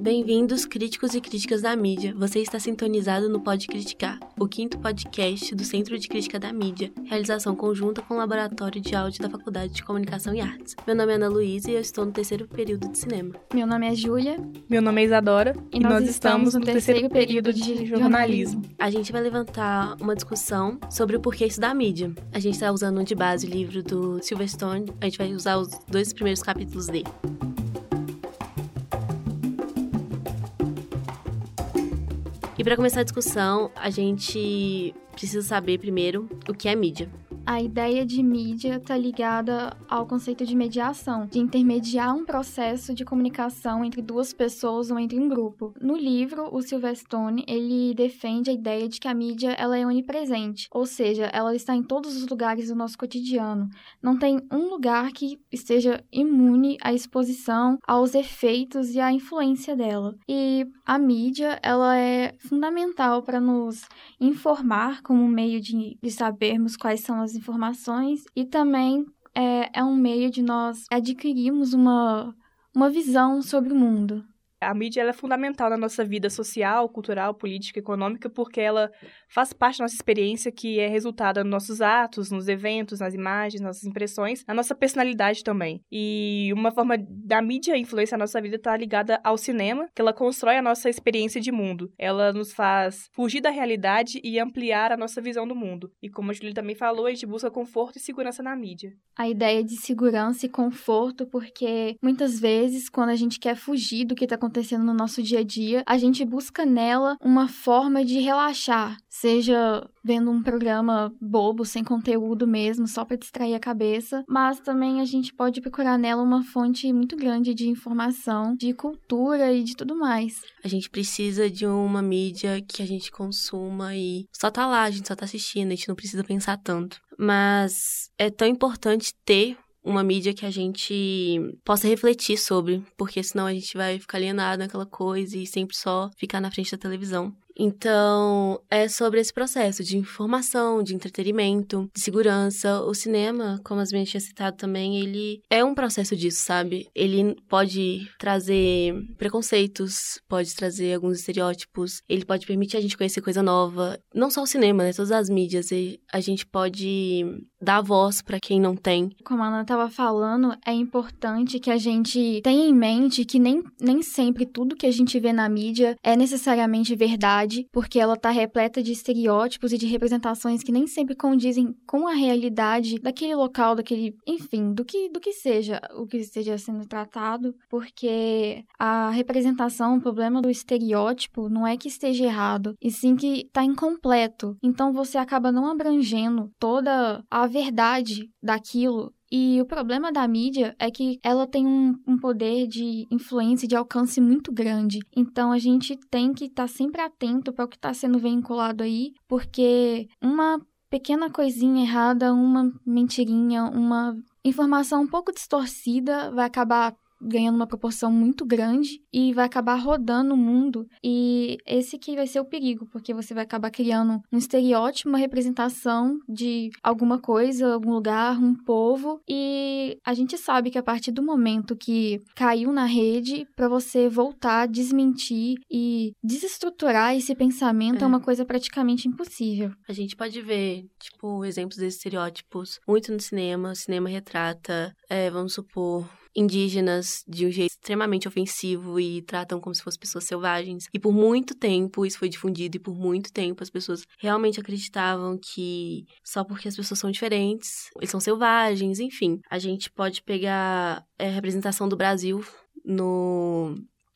Bem-vindos, críticos e críticas da mídia. Você está sintonizado no Pode Criticar, o quinto podcast do Centro de Crítica da Mídia, realização conjunta com o Laboratório de Áudio da Faculdade de Comunicação e Artes. Meu nome é Ana Luísa e eu estou no terceiro período de cinema. Meu nome é Júlia. Meu nome é Isadora. E, e nós, nós, estamos no, terceiro, terceiro período de jornalismo. A gente vai levantar uma discussão sobre o porquê estudar mídia. A gente está usando de base o livro do Silverstone. A gente vai usar os dois primeiros capítulos dele. E para começar a discussão, a gente precisa saber primeiro o que é mídia a ideia de mídia está ligada ao conceito de mediação, de intermediar um processo de comunicação entre duas pessoas ou entre um grupo. No livro, o Silverstone, ele defende a ideia de que a mídia ela é onipresente, ou seja, ela está em todos os lugares do nosso cotidiano. Não tem um lugar que esteja imune à exposição, aos efeitos e à influência dela. E a mídia, ela é fundamental para nos informar como meio de, de sabermos quais são as informações e também é, é um meio de nós adquirirmos uma, uma visão sobre o mundo. A mídia é fundamental na nossa vida social, cultural, política, econômica, porque ela faz parte da nossa experiência, que é resultado nos nossos atos, nos eventos, nas imagens, nas impressões, na nossa personalidade também. E uma forma da mídia influenciar a nossa vida está ligada ao cinema, que ela constrói a nossa experiência de mundo. Ela nos faz fugir da realidade e ampliar a nossa visão do mundo. E como a Julia também falou, a gente busca conforto e segurança na mídia. A ideia de segurança e conforto, porque muitas vezes, quando a gente quer fugir do que está acontecendo, acontecendo no nosso dia a dia, a gente busca nela uma forma de relaxar, seja vendo um programa bobo, sem conteúdo mesmo, só para distrair a cabeça, mas também a gente pode procurar nela uma fonte muito grande de informação, de cultura e de tudo mais. A gente precisa de uma mídia que a gente consuma e só tá lá, a gente só tá assistindo, a gente não precisa pensar tanto. Mas é tão importante ter uma mídia que a gente possa refletir sobre, porque senão a gente vai ficar alienado naquela coisa e sempre só ficar na frente da televisão. Então, é sobre esse processo de informação, de entretenimento, de segurança. O cinema, como as minhas tinha citado também, ele é um processo disso, sabe? Ele pode trazer preconceitos, pode trazer alguns estereótipos, ele pode permitir a gente conhecer coisa nova. Não só o cinema, né? Todas as mídias. A gente pode dar voz para quem não tem. Como a Ana estava falando, é importante que a gente tenha em mente que nem, nem sempre tudo que a gente vê na mídia é necessariamente verdade porque ela está repleta de estereótipos e de representações que nem sempre condizem com a realidade daquele local, daquele, enfim, do que do que seja, o que esteja sendo tratado, porque a representação, o problema do estereótipo não é que esteja errado, e sim que está incompleto. Então você acaba não abrangendo toda a verdade daquilo e o problema da mídia é que ela tem um, um poder de influência e de alcance muito grande. Então a gente tem que estar tá sempre atento para o que está sendo vinculado aí, porque uma pequena coisinha errada, uma mentirinha, uma informação um pouco distorcida vai acabar ganhando uma proporção muito grande e vai acabar rodando o mundo. E esse que vai ser o perigo, porque você vai acabar criando um estereótipo, uma representação de alguma coisa, algum lugar, um povo. E a gente sabe que a partir do momento que caiu na rede, para você voltar, desmentir e desestruturar esse pensamento é. é uma coisa praticamente impossível. A gente pode ver, tipo, exemplos desses estereótipos muito no cinema. O cinema retrata, é, vamos supor, indígenas de um jeito extremamente ofensivo e tratam como se fossem pessoas selvagens. E por muito tempo isso foi difundido e por muito tempo as pessoas realmente acreditavam que só porque as pessoas são diferentes, eles são selvagens, enfim. A gente pode pegar é, a representação do Brasil no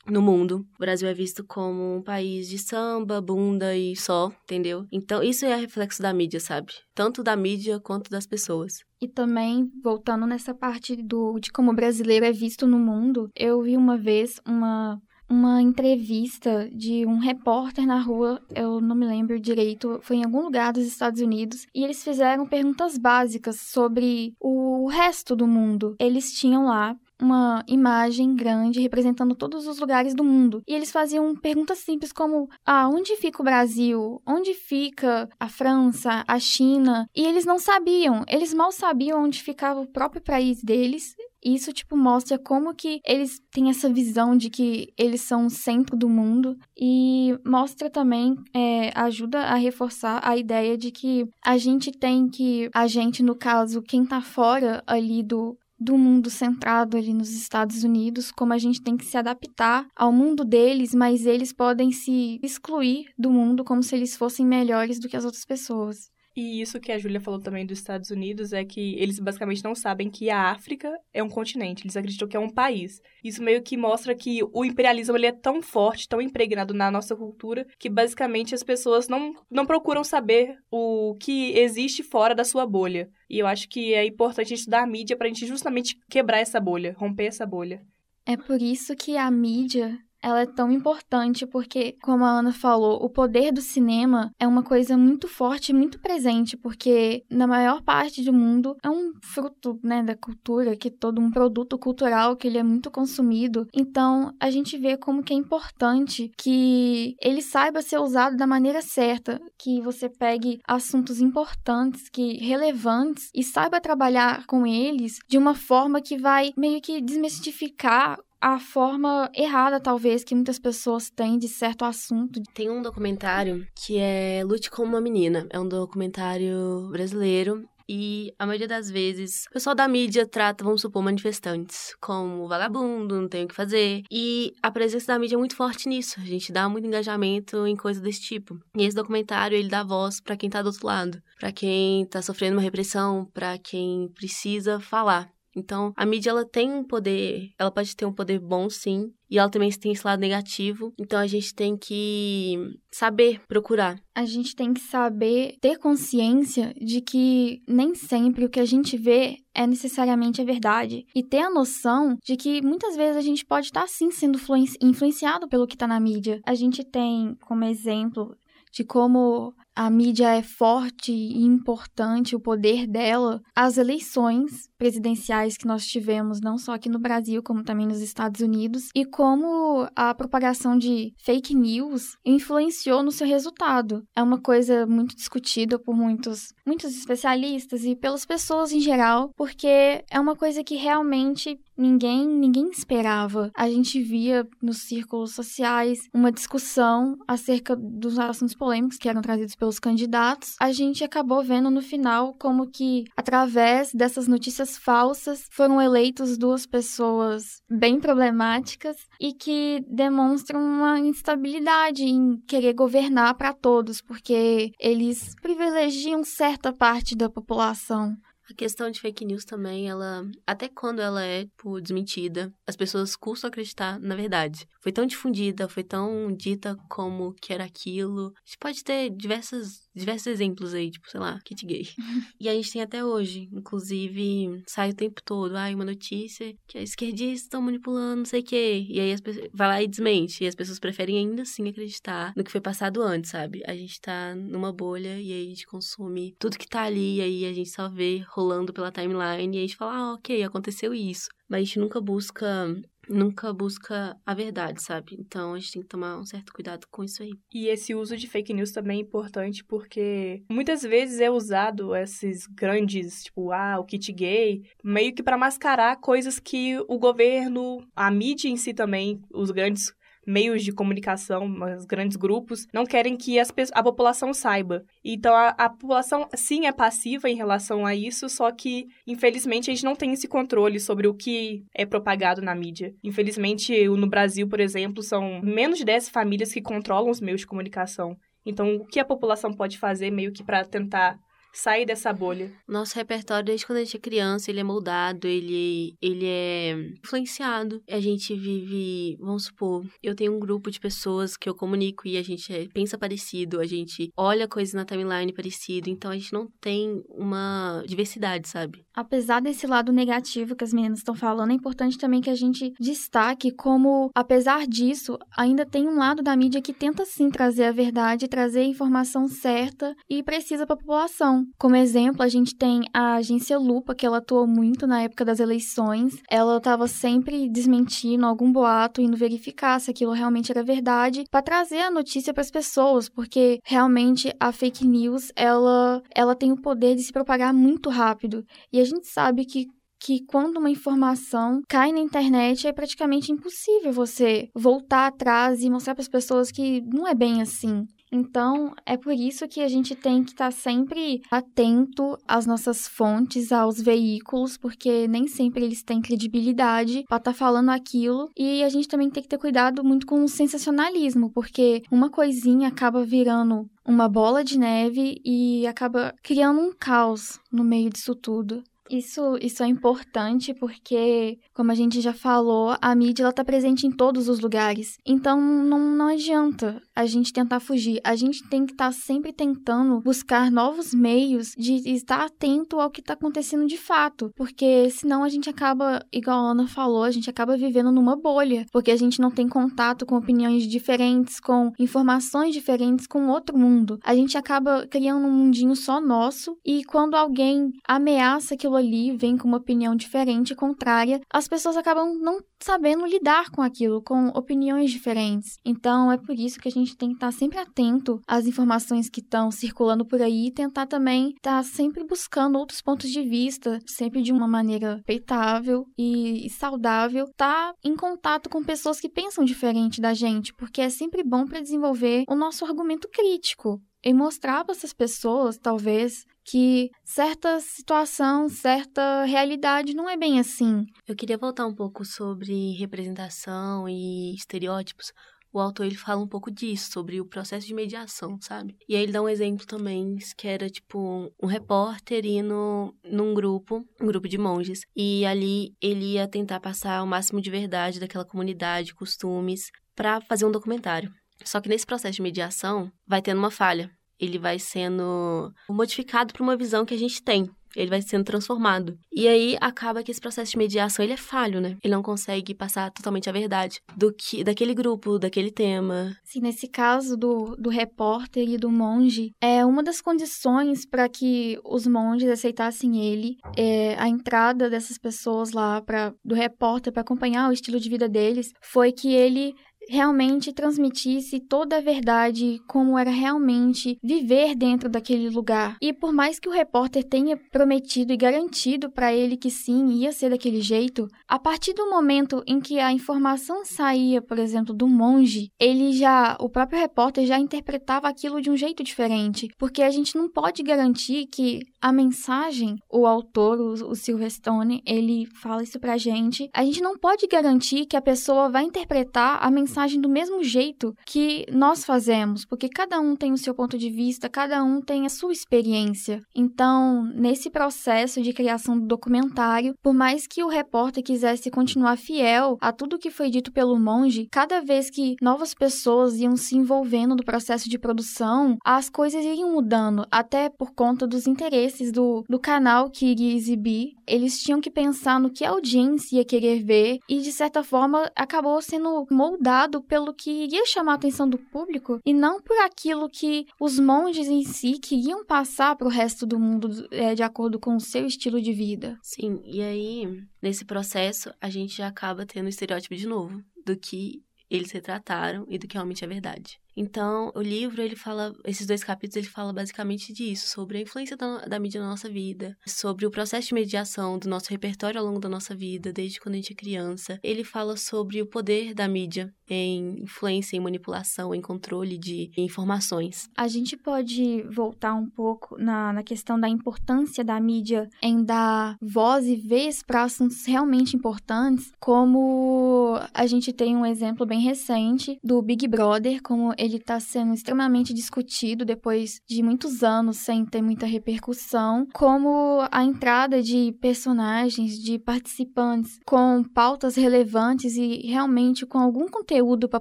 no mundo. O Brasil é visto como um país de samba, bunda e só, entendeu? Então, isso é reflexo da mídia, sabe? Tanto da mídia quanto das pessoas. E também, voltando nessa parte do de como o brasileiro é visto no mundo, eu vi uma vez uma uma entrevista de um repórter na rua, eu não me lembro direito, foi em algum lugar dos Estados Unidos, e eles fizeram perguntas básicas sobre o resto do mundo. Eles tinham lá uma imagem grande representando todos os lugares do mundo. E eles faziam perguntas simples como: ah, onde fica o Brasil? Onde fica a França, a China? E eles não sabiam, eles mal sabiam onde ficava o próprio país deles isso, tipo, mostra como que eles têm essa visão de que eles são o centro do mundo. E mostra também, é, ajuda a reforçar a ideia de que a gente tem que, a gente, no caso, quem tá fora ali do, do mundo centrado ali nos Estados Unidos, como a gente tem que se adaptar ao mundo deles, mas eles podem se excluir do mundo como se eles fossem melhores do que as outras pessoas. E isso que a Júlia falou também dos Estados Unidos é que eles basicamente não sabem que a África é um continente, eles acreditam que é um país. Isso meio que mostra que o imperialismo ele é tão forte, tão impregnado na nossa cultura, que basicamente as pessoas não, não procuram saber o que existe fora da sua bolha. E eu acho que é importante estudar a mídia para a gente justamente quebrar essa bolha, romper essa bolha. É por isso que a mídia ela é tão importante porque, como a Ana falou, o poder do cinema é uma coisa muito forte muito presente, porque na maior parte do mundo é um fruto, né, da cultura, que todo um produto cultural que ele é muito consumido. Então, a gente vê como que é importante que ele saiba ser usado da maneira certa, que você pegue assuntos importantes, que relevantes e saiba trabalhar com eles de uma forma que vai meio que desmistificar a forma errada, talvez, que muitas pessoas têm de certo assunto. Tem um documentário que é Lute como uma Menina. É um documentário brasileiro e a maioria das vezes, o pessoal da mídia trata, vamos supor, manifestantes como vagabundo, não tem o que fazer. E a presença da mídia é muito forte nisso. A gente dá muito engajamento em coisas desse tipo. E esse documentário, ele dá voz para quem tá do outro lado, para quem tá sofrendo uma repressão, para quem precisa falar. Então, a mídia ela tem um poder, ela pode ter um poder bom sim, e ela também tem esse lado negativo. Então a gente tem que saber procurar. A gente tem que saber ter consciência de que nem sempre o que a gente vê é necessariamente a verdade. E ter a noção de que muitas vezes a gente pode estar sim sendo influenciado pelo que está na mídia. A gente tem como exemplo de como a mídia é forte e importante, o poder dela, as eleições presidenciais que nós tivemos, não só aqui no Brasil, como também nos Estados Unidos, e como a propagação de fake news influenciou no seu resultado. É uma coisa muito discutida por muitos, muitos especialistas e pelas pessoas em geral, porque é uma coisa que realmente ninguém ninguém esperava. A gente via nos círculos sociais uma discussão acerca dos assuntos polêmicos que eram trazidos pelos candidatos, a gente acabou vendo no final como que, através dessas notícias falsas, foram eleitos duas pessoas bem problemáticas e que demonstram uma instabilidade em querer governar para todos, porque eles privilegiam certa parte da população. A questão de fake news também, ela, até quando ela é tipo, desmentida, as pessoas custam acreditar na verdade. Foi tão difundida, foi tão dita como que era aquilo. A gente pode ter diversas diversos exemplos aí, tipo, sei lá, kit gay. e a gente tem até hoje, inclusive, sai o tempo todo, ai, uma notícia que as esquerdistas estão manipulando, não sei o quê. E aí as pessoas, vai lá e desmente. E as pessoas preferem ainda assim acreditar no que foi passado antes, sabe? A gente tá numa bolha e aí a gente consome tudo que tá ali, e aí a gente só vê rolando pela timeline e a gente fala, ah, ok, aconteceu isso. Mas a gente nunca busca nunca busca a verdade, sabe? Então a gente tem que tomar um certo cuidado com isso aí. E esse uso de fake news também é importante porque muitas vezes é usado esses grandes, tipo, ah, o kit gay, meio que para mascarar coisas que o governo, a mídia em si também, os grandes meios de comunicação, os grandes grupos, não querem que as, a população saiba. Então, a, a, população, sim, é passiva em relação a isso, só que, infelizmente, a gente não tem esse controle sobre o que é propagado na mídia. Infelizmente, no Brasil, por exemplo, são menos de 10 famílias que controlam os meios de comunicação. Então, o que a população pode fazer meio que para tentar sair dessa bolha. Nosso repertório, desde quando a gente é criança, ele é moldado, ele, ele é influenciado. A gente vive, vamos supor, eu tenho um grupo de pessoas que eu comunico e a gente é, pensa parecido, a gente olha coisas na timeline parecido, então a gente não tem uma diversidade, sabe? Apesar desse lado negativo que as meninas estão falando, é importante também que a gente destaque como, apesar disso, ainda tem um lado da mídia que tenta sim trazer a verdade, trazer a informação certa e precisa para a população. Como exemplo, a gente tem a agência Lupa, que ela atuou muito na época das eleições. Ela estava sempre desmentindo algum boato, indo verificar se aquilo realmente era verdade, para trazer a notícia para as pessoas, porque realmente a fake news, ela, ela tem o poder de se propagar muito rápido. E a gente sabe que que quando uma informação cai na internet é praticamente impossível você voltar atrás e mostrar para as pessoas que não é bem assim. Então, é por isso que a gente tem que estar tá sempre atento às nossas fontes, aos veículos, porque nem sempre eles têm credibilidade para estar tá falando aquilo. E a gente também tem que ter cuidado muito com o sensacionalismo, porque uma coisinha acaba virando uma bola de neve e acaba criando um caos no meio disso tudo. Isso, isso é importante porque, como a gente já falou, a mídia está presente em todos os lugares. Então não, não adianta a gente tentar fugir. A gente tem que estar tá sempre tentando buscar novos meios de estar atento ao que está acontecendo de fato. Porque senão a gente acaba, igual a Ana falou, a gente acaba vivendo numa bolha. Porque a gente não tem contato com opiniões diferentes, com informações diferentes, com outro mundo. A gente acaba criando um mundinho só nosso e quando alguém ameaça que aquilo ali vem com uma opinião diferente, contrária, as pessoas acabam não sabendo lidar com aquilo, com opiniões diferentes. Então é por isso que a gente tem que estar sempre atento às informações que estão circulando por aí e tentar também estar sempre buscando outros pontos de vista, sempre de uma maneira peitável e saudável, estar em contato com pessoas que pensam diferente da gente, porque é sempre bom para desenvolver o nosso argumento crítico e mostrar para essas pessoas, talvez, que certa situação, certa realidade não é bem assim. Eu queria voltar um pouco sobre representação e estereótipos. O autor ele fala um pouco disso, sobre o processo de mediação, sabe? E aí ele dá um exemplo também, que era tipo um, repórter indo num grupo, um grupo de monges, e ali ele ia tentar passar o máximo de verdade daquela comunidade, costumes, para fazer um documentário. Só que nesse processo de mediação vai tendo uma falha. Ele vai sendo modificado para uma visão que a gente tem. Ele vai sendo transformado. E aí acaba que esse processo de mediação ele é falho, né? Ele não consegue passar totalmente a verdade do que daquele grupo, daquele tema. Sim, nesse caso do, do repórter e do monge, é uma das condições para que os monges aceitassem ele, é, a entrada dessas pessoas lá para do repórter para acompanhar o estilo de vida deles, foi que ele realmente transmitisse toda a verdade, como era realmente viver dentro daquele lugar. E por mais que o repórter tenha prometido e garantido para ele que sim, ia ser daquele jeito, a partir do momento em que a informação saía, por exemplo, do monge, ele já, o próprio repórter já interpretava aquilo de um jeito diferente, porque a gente não pode garantir que a mensagem, o autor, o, o Silverstone, ele fala isso pra gente, a gente não pode garantir que a pessoa vai interpretar a mensagem mensagem do mesmo jeito que nós fazemos, porque cada um tem o seu ponto de vista, cada um tem a sua experiência. Então, nesse processo de criação do documentário, por mais que o repórter quisesse continuar fiel a tudo que foi dito pelo monge, cada vez que novas pessoas iam se envolvendo no processo de produção, as coisas iriam mudando, até por conta dos interesses do, do canal que iria exibir. Eles tinham que pensar no que a audiência ia querer ver e, de certa forma, acabou sendo moldado pelo que iria chamar a atenção do público e não por aquilo que os monges em si queriam passar para o resto do mundo é, de acordo com o seu estilo de vida. Sim, e aí, nesse processo, a gente já acaba tendo o estereótipo de novo do que eles retrataram e do que realmente é verdade. Então, o livro, ele fala, esses dois capítulos, ele fala basicamente disso, sobre a influência da, da, mídia na nossa vida, sobre o processo de mediação do nosso repertório ao longo da nossa vida, desde quando a gente é criança. Ele fala sobre o poder da mídia em influência, em manipulação, em controle de informações. A gente pode voltar um pouco na, na questão da importância da mídia em dar voz e vez para assuntos realmente importantes, como a gente tem um exemplo bem recente do Big Brother, como ele está sendo extremamente discutido depois de muitos anos sem ter muita repercussão, como a entrada de personagens, de participantes com pautas relevantes e realmente com algum conteúdo para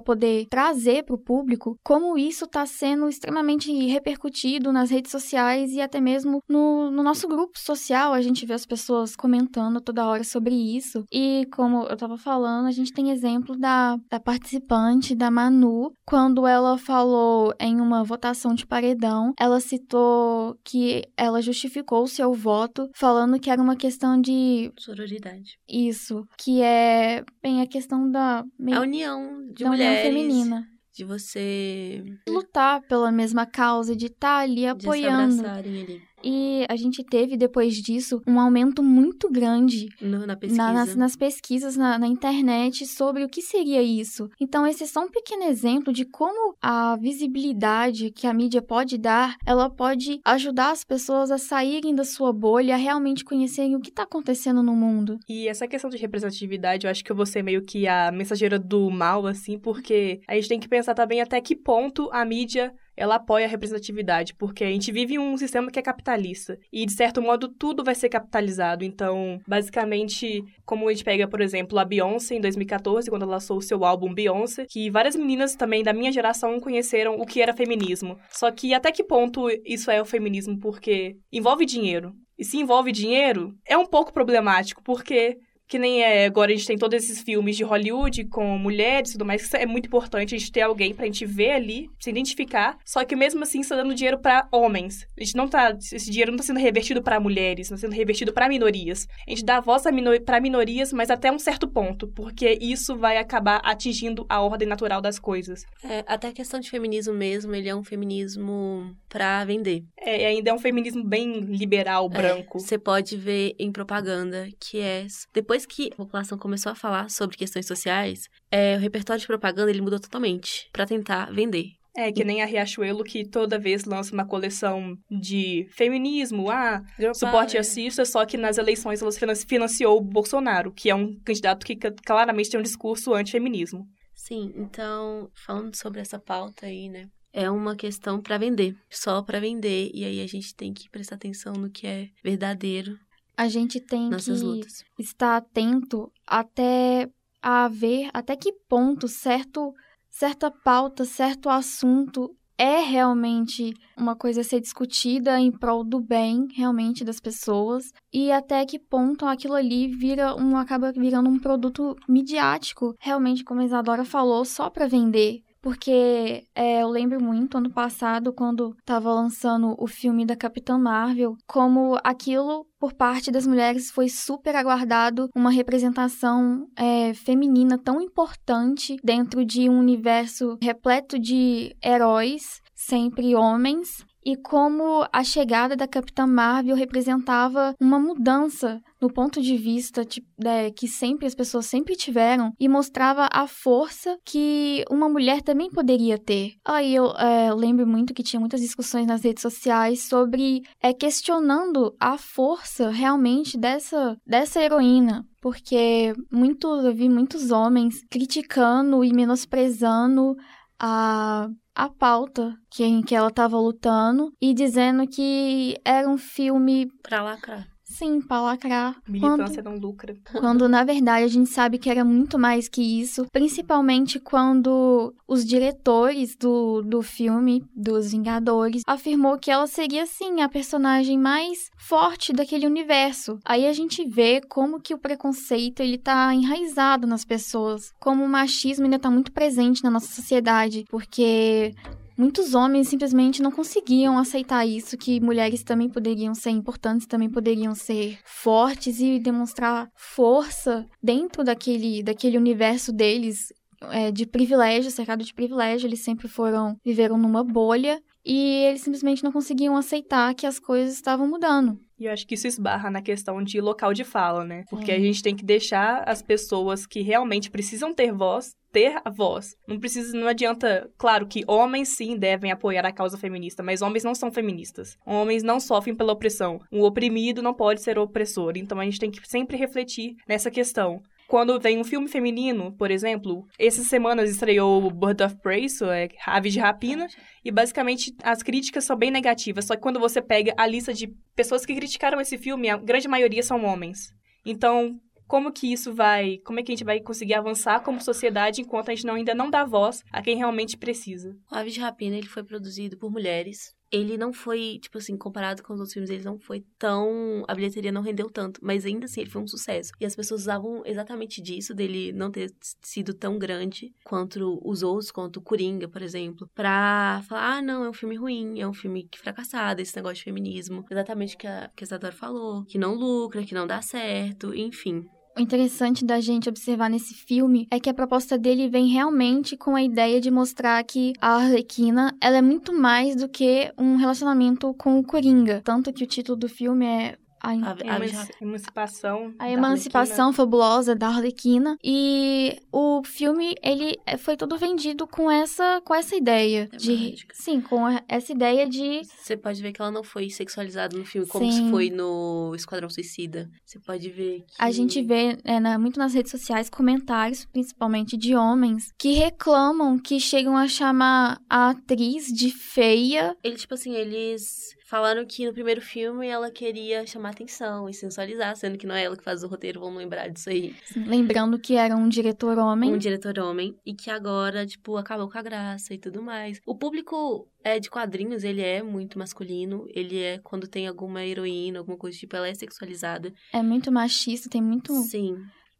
poder trazer para o público, como isso está sendo extremamente repercutido nas redes sociais e até mesmo no, no nosso grupo social. A gente vê as pessoas comentando toda hora sobre isso. E como eu estava falando, a gente tem exemplo da, da participante, da Manu, quando ela falou em uma votação de paredão, ela citou que ela justificou o seu voto falando que era uma questão de sororidade. Isso, que é bem a questão da a união de da mulheres. União feminina de você lutar pela mesma causa, de estar tá ali apoiando. De se ali. E a gente teve depois disso um aumento muito grande No- na pesquisa. na- nas, nas pesquisas na, na internet sobre o que seria isso. Então, esse é só um pequeno exemplo de como a visibilidade que a mídia pode dar, ela pode ajudar as pessoas a saírem da sua bolha, a realmente conhecerem o que está acontecendo no mundo. E essa questão de representatividade, eu acho que eu vou ser meio que a mensageira do mal, assim, porque a gente tem que pensar também até que ponto a mídia ela apoia a representatividade, porque a gente vive um sistema que é capitalista. E, de certo modo, tudo vai ser capitalizado. Então, basicamente, como a gente pega, por exemplo, a Beyoncé em 2014, quando ela lançou o seu álbum Beyoncé, que várias meninas também da minha geração conheceram o que era feminismo. Só que até que ponto isso é o feminismo? Porque envolve dinheiro. E se envolve dinheiro, é um pouco problemático, porque que nem é, agora a gente tem todos esses filmes de Hollywood com mulheres e tudo mais, que é muito importante a gente ter alguém pra gente ver ali, se identificar, só que mesmo assim está dando dinheiro pra homens. A gente não tá, esse dinheiro não tá sendo revertido pra mulheres, não tá sendo revertido pra minorias. A gente dá voz a mino- pra minorias, mas até um certo ponto, porque isso vai acabar atingindo a ordem natural das coisas. É, até a questão de feminismo mesmo, ele é um feminismo pra vender. É, ainda é um feminismo bem liberal, branco. É, Você pode ver em propaganda que é. Depois que a população começou a falar sobre questões sociais, é, o repertório de propaganda ele mudou totalmente pra tentar vender. É, que nem a Riachuelo, que toda vez lança uma coleção de feminismo, ah, suporte racista, só que nas eleições ela finan- financiou o Bolsonaro, que é um candidato que claramente tem um discurso antifeminismo. Sim, então, falando sobre essa pauta aí, né? É uma questão pra vender, só pra vender, e aí a gente tem que prestar atenção no que é verdadeiro A gente tem nessas que lutas. estar atento até a ver até que ponto certo certa pauta, certo assunto é realmente uma coisa a ser discutida em prol do bem realmente das pessoas e até que ponto aquilo ali vira um acaba virando um produto midiático, realmente como a Isadora falou, só para vender. Porque é, eu lembro muito ano passado, quando tava lançando o filme da Capitã Marvel, como aquilo, por parte das mulheres, foi super aguardado uma representação é, feminina tão importante dentro de um universo repleto de heróis, sempre homens. E como a chegada da Capitã Marvel representava uma mudança no ponto de vista é, que sempre as pessoas sempre tiveram e mostrava a força que uma mulher também poderia ter. Aí eu é, lembro muito que tinha muitas discussões nas redes sociais sobre é, questionando a força realmente dessa, dessa heroína. Porque muitos, eu vi muitos homens criticando e menosprezando a a pauta que, em que ela estava lutando e dizendo que era um filme, Pra lacrar. Sim, para lacrar. Militância não lucra. Quando, na verdade, a gente sabe que era muito mais que isso, principalmente quando os diretores do, do filme, dos Vingadores, afirmou que ela seria, sim, a personagem mais forte daquele universo. Aí a gente vê como que o preconceito, ele tá enraizado nas pessoas, como o machismo ainda tá muito presente na nossa sociedade, porque Muitos homens simplesmente não conseguiam aceitar isso, que mulheres também poderiam ser importantes, também poderiam ser fortes e demonstrar força dentro daquele, daquele universo deles é, de privilégio, cercado de privilégio. Eles sempre foram, viveram numa bolha e eles simplesmente não conseguiam aceitar que as coisas estavam mudando. E eu acho que isso esbarra na questão de local de fala, né? Porque Sim. a gente tem que deixar as pessoas que realmente precisam ter voz ter a voz. Não precisa, não adianta, claro que homens sim devem apoiar a causa feminista, mas homens não são feministas. Homens não sofrem pela opressão. Um oprimido não pode ser opressor. Então a gente tem que sempre refletir nessa questão. Quando vem um filme feminino, por exemplo, essas semanas estreou Bird of Prey, isso é Ave de Rapina, e basicamente as críticas são bem negativas. Só que quando você pega a lista de pessoas que criticaram esse filme, a grande maioria são homens. Então, como que isso vai, como é que a gente vai conseguir avançar como sociedade enquanto a gente não, ainda não dá voz a quem realmente precisa? O Aves de Rapina, ele foi produzido por mulheres. Ele não foi, tipo assim, comparado com os outros filmes, ele não foi tão... A bilheteria não rendeu tanto, mas ainda assim ele foi um sucesso. E as pessoas usavam exatamente disso, dele não ter sido tão grande quanto os outros, quanto Coringa, por exemplo, pra falar, ah, não, é um filme ruim, é um filme que fracassado, esse negócio de feminismo. Exatamente o que a, que Isadora falou, que não lucra, que não dá certo, enfim. O interessante da gente observar nesse filme é que a proposta dele vem realmente com a ideia de mostrar que a Arlequina, ela é muito mais do que um relacionamento com o Coringa. Tanto que o título do filme é a, a, a emancipação. A emancipação fabulosa da Arlequina. E o filme, ele é, foi todo vendido com essa, com essa ideia. É de, sim, com essa ideia de. Você pode ver que ela não foi sexualizada no filme, como sim. se foi no Esquadrão Suicida. Você pode ver que. A gente vê é, na, muito nas redes sociais comentários, principalmente de homens, que reclamam que chegam a chamar a atriz de feia. Eles, tipo assim, eles Falaram que no primeiro filme ela queria chamar atenção e sensualizar, sendo que não é ela que faz o roteiro, vamos lembrar disso aí. Lembrando que era um diretor homem. Um diretor homem. E que agora, tipo, acabou com a graça e tudo mais. O público é de quadrinhos, ele é muito masculino. Ele é, quando tem alguma heroína, alguma coisa tipo, ela é sexualizada. É muito machista, tem muito. Sim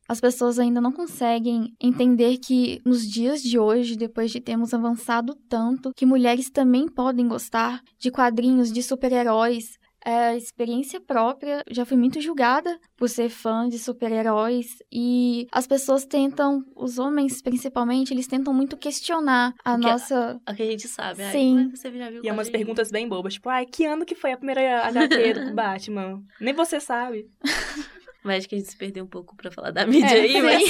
as pessoas ainda não conseguem entender que nos dias de hoje, depois de termos avançado tanto, que mulheres também podem gostar de quadrinhos de super-heróis. É, experiência própria, já fui muito julgada por ser fã de super-heróis e as pessoas tentam, os homens principalmente, eles tentam muito questionar a que nossa. A, a que a gente sabe. Sim. Ai, você já viu e é umas perguntas bem bobas, tipo, ai, que ano que foi a primeira HQ do Batman? Nem você sabe. Mas acho que a gente se perdeu um pouco pra falar da mídia é, aí, mas...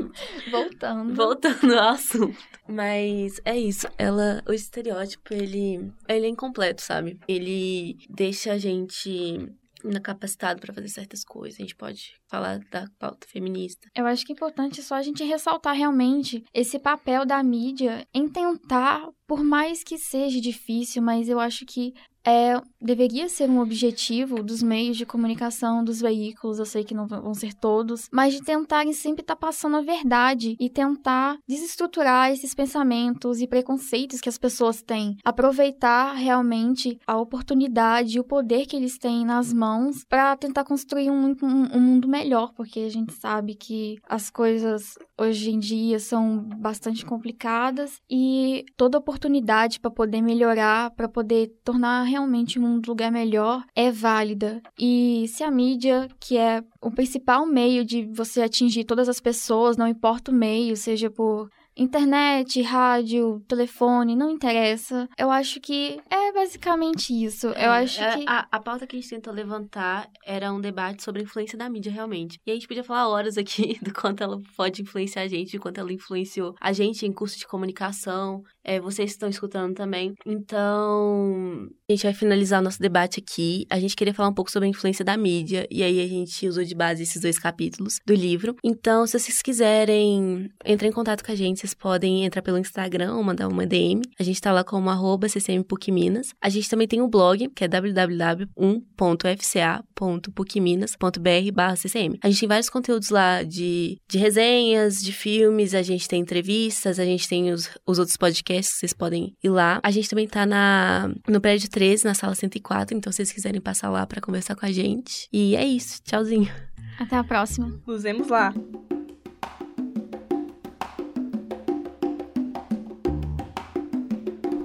Voltando. Voltando ao assunto. Mas é isso. Ela, o estereótipo, ele, ele é incompleto, sabe? Ele deixa a gente incapacitado para fazer certas coisas. A gente pode falar da pauta feminista. Eu acho que é importante só a gente ressaltar realmente esse papel da mídia em tentar, por mais que seja difícil, mas eu acho que é, deveria ser um objetivo dos meios de comunicação, dos veículos, eu sei que não vão ser todos, mas de tentarem sempre estar tá passando a verdade e tentar desestruturar esses pensamentos e preconceitos que as pessoas têm. Aproveitar realmente a oportunidade e o poder que eles têm nas mãos para tentar construir um, um, um mundo melhor, porque a gente sabe que as coisas hoje em dia são bastante complicadas e toda oportunidade para poder melhorar, para poder tornar realmente um lugar melhor, é válida. E se a mídia, que é o principal meio de você atingir todas as pessoas, não importa o meio, seja por internet, rádio, telefone, não interessa. Eu acho que é basicamente isso. É, eu acho é, que. A, a pauta que a gente tentou levantar era um debate sobre a influência da mídia, realmente. E a gente podia falar horas aqui do quanto ela pode influenciar a gente, de quanto ela influenciou a gente em curso de comunicação. É, vocês estão escutando também. Então, a gente vai finalizar o nosso debate aqui. A gente queria falar um pouco sobre a influência da mídia. E aí a gente usou de base esses dois capítulos do livro. Então, se vocês quiserem entrar em contato com a gente, vocês podem entrar pelo Instagram ou mandar uma DM. A gente tá lá como arroba ccmpucminas. A gente também tem um blog, que é www.fca.pucminas.br ccm. A gente tem vários conteúdos lá de, de resenhas, de filmes, a gente tem entrevistas, a gente tem os, os outros podcasts que vocês podem ir lá. A gente também tá na, no prédio 13, na sala 104, então se vocês quiserem passar lá para conversar com a gente. E é isso, tchauzinho. Até a próxima. Nos vemos lá.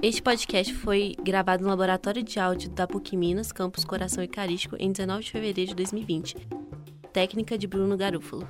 Este podcast foi gravado no Laboratório de Áudio da PUC Minas, Campus Coração Eucarístico, em 19 de fevereiro de 2020. Técnica de Bruno Garúfalo.